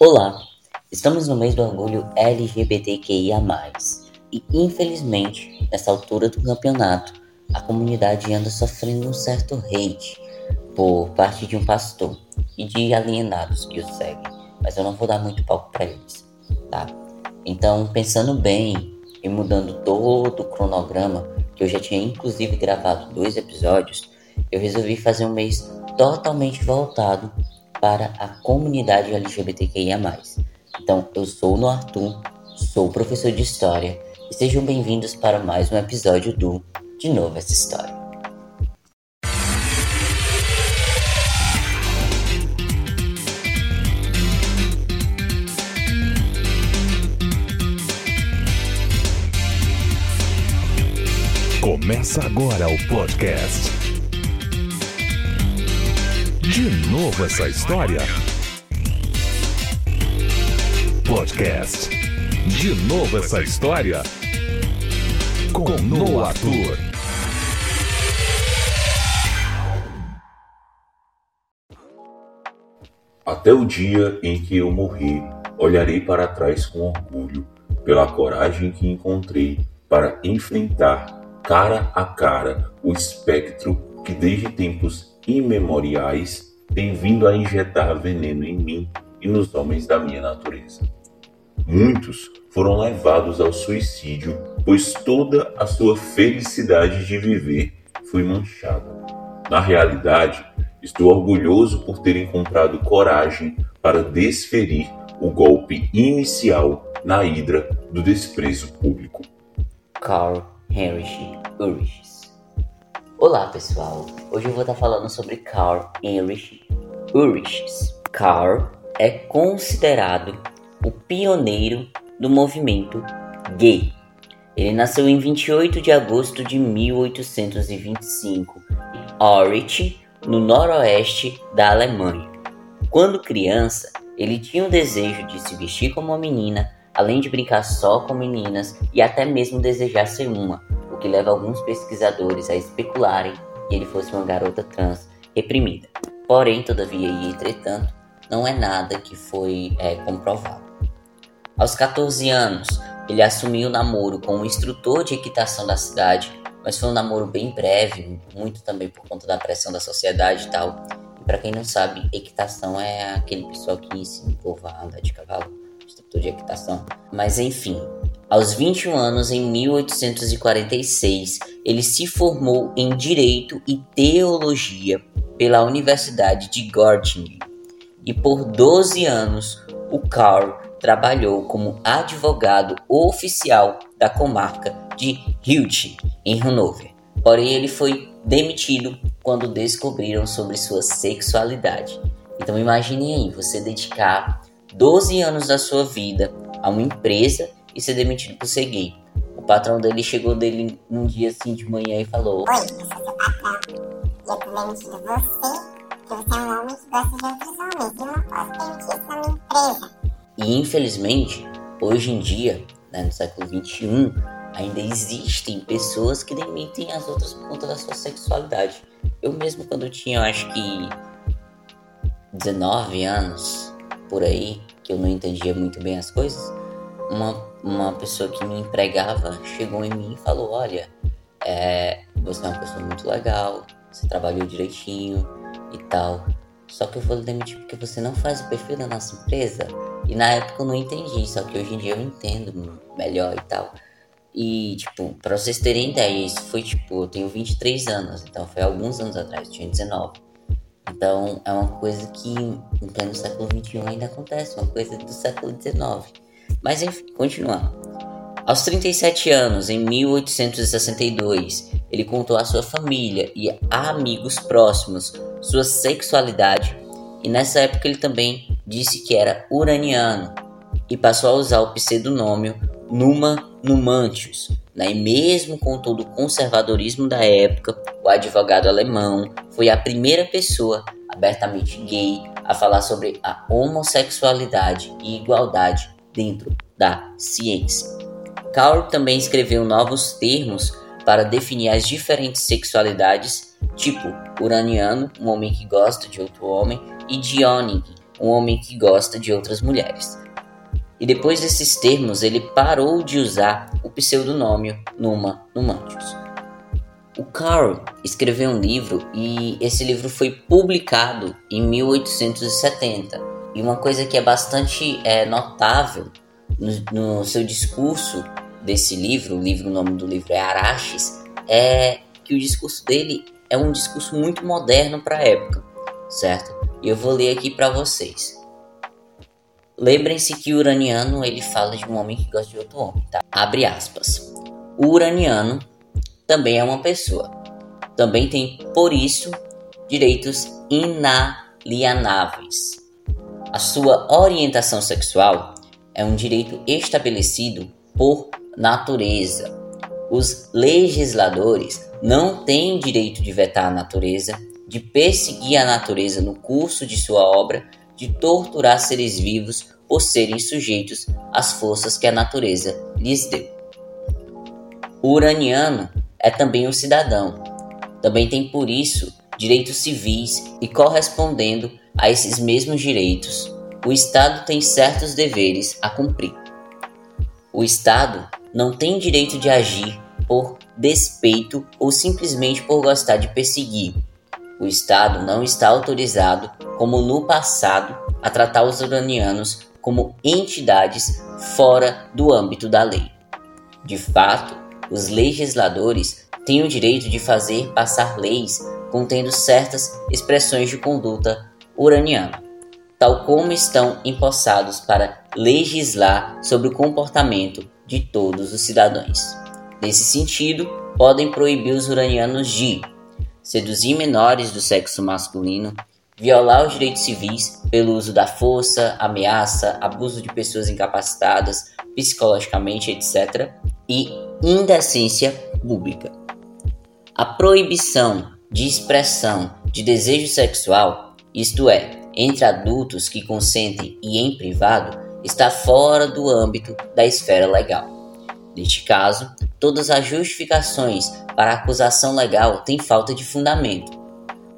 Olá, estamos no mês do orgulho LGBTQIA+, e infelizmente, nessa altura do campeonato, a comunidade anda sofrendo um certo hate por parte de um pastor e de alienados que o seguem, mas eu não vou dar muito palco para eles, tá? Então, pensando bem e mudando todo o cronograma, que eu já tinha inclusive gravado dois episódios, eu resolvi fazer um mês totalmente voltado para a comunidade LGBTQIA+. Então, eu sou o Arthur, sou professor de História e sejam bem-vindos para mais um episódio do De Novo Essa História. Começa agora o podcast. De novo essa história. Podcast. De novo essa história. Com Noah Arthur. Até o dia em que eu morrer, olharei para trás com orgulho pela coragem que encontrei para enfrentar cara a cara o espectro que desde tempos imemoriais tem vindo a injetar veneno em mim e nos homens da minha natureza. Muitos foram levados ao suicídio, pois toda a sua felicidade de viver foi manchada. Na realidade, estou orgulhoso por ter encontrado coragem para desferir o golpe inicial na hidra do desprezo público. Carl Heinrich Ulrichs. Olá pessoal, hoje eu vou estar falando sobre Karl Heinrich Ulrichs. Karl é considerado o pioneiro do movimento gay. Ele nasceu em 28 de agosto de 1825 em Aurich, no noroeste da Alemanha. Quando criança, ele tinha o desejo de se vestir como uma menina além de brincar só com meninas e até mesmo desejar ser uma, o que leva alguns pesquisadores a especularem que ele fosse uma garota trans reprimida. Porém, todavia e entretanto, não é nada que foi é, comprovado. Aos 14 anos, ele assumiu o namoro com um instrutor de equitação da cidade, mas foi um namoro bem breve, muito também por conta da pressão da sociedade e tal. E para quem não sabe, equitação é aquele pessoal que ensina o povo a andar de cavalo instrutor de equitação. Mas enfim, aos 21 anos, em 1846, ele se formou em Direito e Teologia pela Universidade de Göttingen. E por 12 anos, o Karl trabalhou como advogado oficial da comarca de Hilt, em Hannover. Porém, ele foi demitido quando descobriram sobre sua sexualidade. Então imagine aí, você dedicar 12 anos da sua vida a uma empresa e ser demitido por ser gay. O patrão dele chegou dele um dia assim de manhã e falou: Oi, eu sou seu patrão. E eu tô demitindo você, porque você é um homem que gosta de outros homens. E eu não posso permitir isso na minha empresa. E infelizmente, hoje em dia, né, no século XXI, ainda existem pessoas que demitem as outras por conta da sua sexualidade. Eu mesmo, quando eu tinha, eu acho que 19 anos, por aí, que eu não entendia muito bem as coisas, uma, uma pessoa que me empregava chegou em mim e falou: Olha, é, você é uma pessoa muito legal, você trabalhou direitinho e tal. Só que eu vou demitir porque você não faz o perfil da nossa empresa. E na época eu não entendi, só que hoje em dia eu entendo melhor e tal. E, tipo, pra vocês terem ideia, isso foi, tipo, eu tenho 23 anos, então foi alguns anos atrás, eu tinha 19. Então é uma coisa que em pleno século XXI ainda acontece, uma coisa do século XIX. Mas enfim, continuando. Aos 37 anos, em 1862, ele contou à sua família e a amigos próximos sua sexualidade, e nessa época ele também disse que era uraniano e passou a usar o pseudônimo Numa Numantius. Né? E mesmo com todo o conservadorismo da época, o advogado alemão foi a primeira pessoa abertamente gay a falar sobre a homossexualidade e igualdade dentro da ciência. Carl também escreveu novos termos para definir as diferentes sexualidades, tipo uraniano, um homem que gosta de outro homem, e Dioning, um homem que gosta de outras mulheres. E depois desses termos, ele parou de usar o pseudonômio Numa Numantius. O Carl escreveu um livro e esse livro foi publicado em 1870. E uma coisa que é bastante é, notável no, no seu discurso desse livro, o livro, o nome do livro é Araches, é que o discurso dele é um discurso muito moderno para a época, certo? E eu vou ler aqui para vocês. Lembrem-se que o uraniano ele fala de um homem que gosta de outro homem, tá? Abre aspas. O uraniano também é uma pessoa. Também tem, por isso, direitos inalienáveis. A sua orientação sexual é um direito estabelecido por natureza. Os legisladores não têm direito de vetar a natureza, de perseguir a natureza no curso de sua obra de torturar seres vivos por serem sujeitos às forças que a natureza lhes deu. O uraniano é também um cidadão. Também tem por isso direitos civis e correspondendo a esses mesmos direitos, o Estado tem certos deveres a cumprir. O Estado não tem direito de agir por despeito ou simplesmente por gostar de perseguir, o Estado não está autorizado, como no passado, a tratar os uranianos como entidades fora do âmbito da lei. De fato, os legisladores têm o direito de fazer passar leis contendo certas expressões de conduta uraniana, tal como estão empossados para legislar sobre o comportamento de todos os cidadãos. Nesse sentido, podem proibir os uranianos de seduzir menores do sexo masculino, violar os direitos civis pelo uso da força, ameaça, abuso de pessoas incapacitadas psicologicamente, etc., e indecência pública. A proibição de expressão de desejo sexual, isto é, entre adultos que consentem e em privado, está fora do âmbito da esfera legal. Neste caso, todas as justificações para a acusação legal têm falta de fundamento.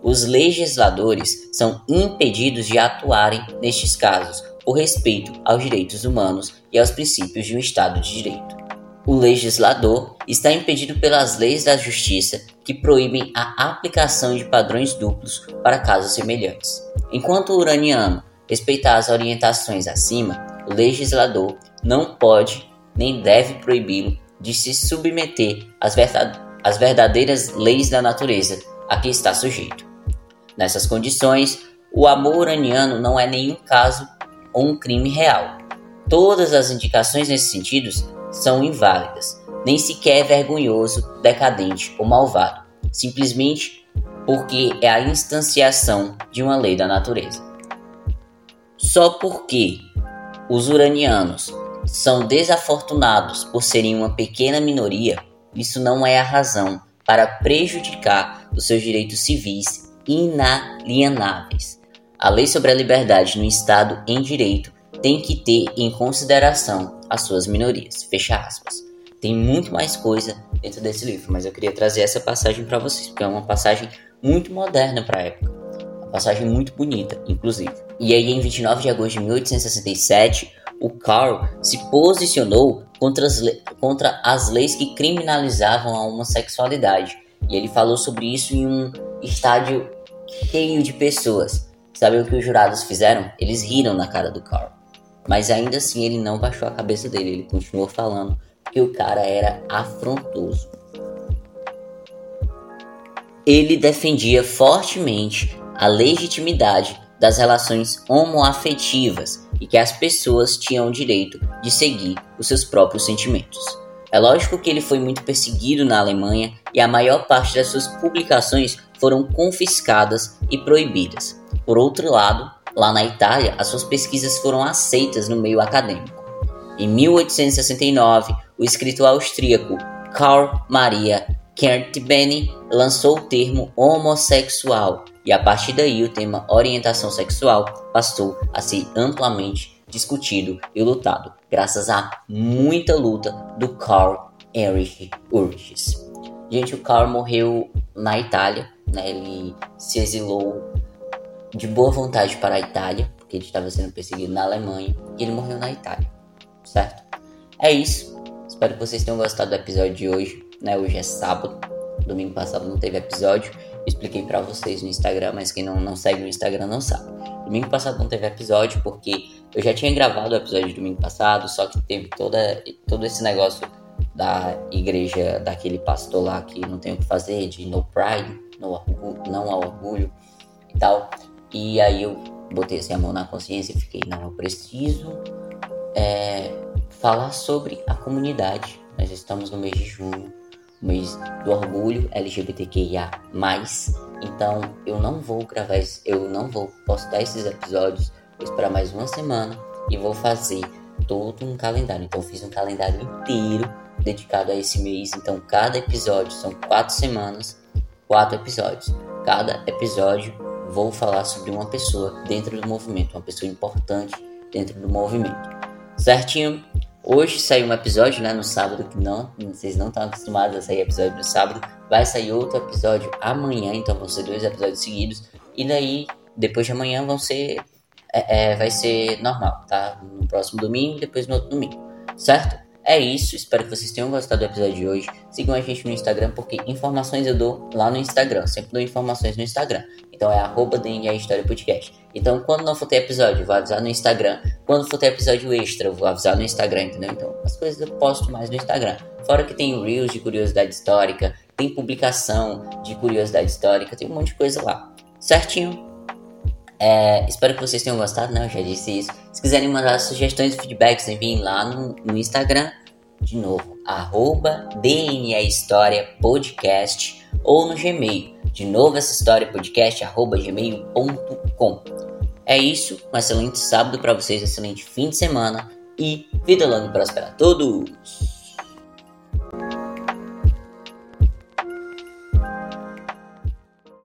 Os legisladores são impedidos de atuarem nestes casos por respeito aos direitos humanos e aos princípios de um Estado de Direito. O legislador está impedido pelas leis da justiça que proíbem a aplicação de padrões duplos para casos semelhantes. Enquanto o uraniano respeitar as orientações acima, o legislador não pode nem deve proibi-lo de se submeter às, às verdadeiras leis da natureza a que está sujeito. Nessas condições, o amor uraniano não é nenhum caso ou um crime real. Todas as indicações nesse sentido são inválidas, nem sequer é vergonhoso, decadente ou malvado, simplesmente porque é a instanciação de uma lei da natureza. Só porque os uranianos são desafortunados por serem uma pequena minoria, isso não é a razão para prejudicar os seus direitos civis inalienáveis. A lei sobre a liberdade no Estado em direito tem que ter em consideração as suas minorias. Fecha aspas. Tem muito mais coisa dentro desse livro, mas eu queria trazer essa passagem para vocês, porque é uma passagem muito moderna para a época. Uma passagem muito bonita, inclusive. E aí, em 29 de agosto de 1867, o Carl se posicionou contra as, contra as leis que criminalizavam a homossexualidade. E ele falou sobre isso em um estádio cheio de pessoas. Sabe o que os jurados fizeram? Eles riram na cara do Carl. Mas ainda assim ele não baixou a cabeça dele, ele continuou falando que o cara era afrontoso. Ele defendia fortemente a legitimidade das relações homoafetivas e que as pessoas tinham o direito de seguir os seus próprios sentimentos. É lógico que ele foi muito perseguido na Alemanha e a maior parte das suas publicações foram confiscadas e proibidas. Por outro lado, lá na Itália, as suas pesquisas foram aceitas no meio acadêmico. Em 1869, o escritor austríaco Karl Maria Kertbeny lançou o termo homossexual e a partir daí o tema orientação sexual passou a ser amplamente discutido e lutado, graças a muita luta do Karl Erich Urges. Gente, o Karl morreu na Itália, né? ele se exilou de boa vontade para a Itália, porque ele estava sendo perseguido na Alemanha e ele morreu na Itália, certo? É isso. Espero que vocês tenham gostado do episódio de hoje, né? Hoje é sábado, domingo passado não teve episódio. Expliquei para vocês no Instagram, mas quem não, não segue no Instagram não sabe. Domingo passado não teve episódio porque eu já tinha gravado o episódio de domingo passado, só que teve toda, todo esse negócio da igreja, daquele pastor lá que não tem o que fazer, de no pride, no orgulho, não ao orgulho e tal. E aí eu botei assim a mão na consciência e fiquei, não, eu preciso é, falar sobre a comunidade. Nós estamos no mês de junho, mês do orgulho LGBTQIA+. Então eu não vou gravar, eu não vou postar esses episódios, esperar mais uma semana e vou fazer todo um calendário. Então eu fiz um calendário inteiro dedicado a esse mês. Então cada episódio são quatro semanas, quatro episódios. Cada episódio vou falar sobre uma pessoa dentro do movimento, uma pessoa importante dentro do movimento. Certinho? Hoje saiu um episódio, né, no sábado, que não, vocês não estão acostumados a sair episódio no sábado. Vai sair outro episódio amanhã, então vão ser dois episódios seguidos. E daí, depois de amanhã, vão ser. É, é, vai ser normal, tá? No próximo domingo depois no outro domingo, certo? É isso, espero que vocês tenham gostado do episódio de hoje. Sigam a gente no Instagram, porque informações eu dou lá no Instagram. Sempre dou informações no Instagram. Então é arroba História Podcast. Então quando não for ter episódio, eu vou avisar no Instagram. Quando for ter episódio extra, eu vou avisar no Instagram, entendeu? Então as coisas eu posto mais no Instagram. Fora que tem Reels de curiosidade histórica, tem publicação de curiosidade histórica, tem um monte de coisa lá. Certinho? É, espero que vocês tenham gostado, né? Eu já disse isso. Se quiserem mandar sugestões e feedbacks, enviem lá no, no Instagram. De novo, arroba DNA História Podcast ou no Gmail. De novo, essa história podcast arroba gmail.com. É isso, um excelente sábado para vocês, um excelente fim de semana e vida longa e próspera a todos!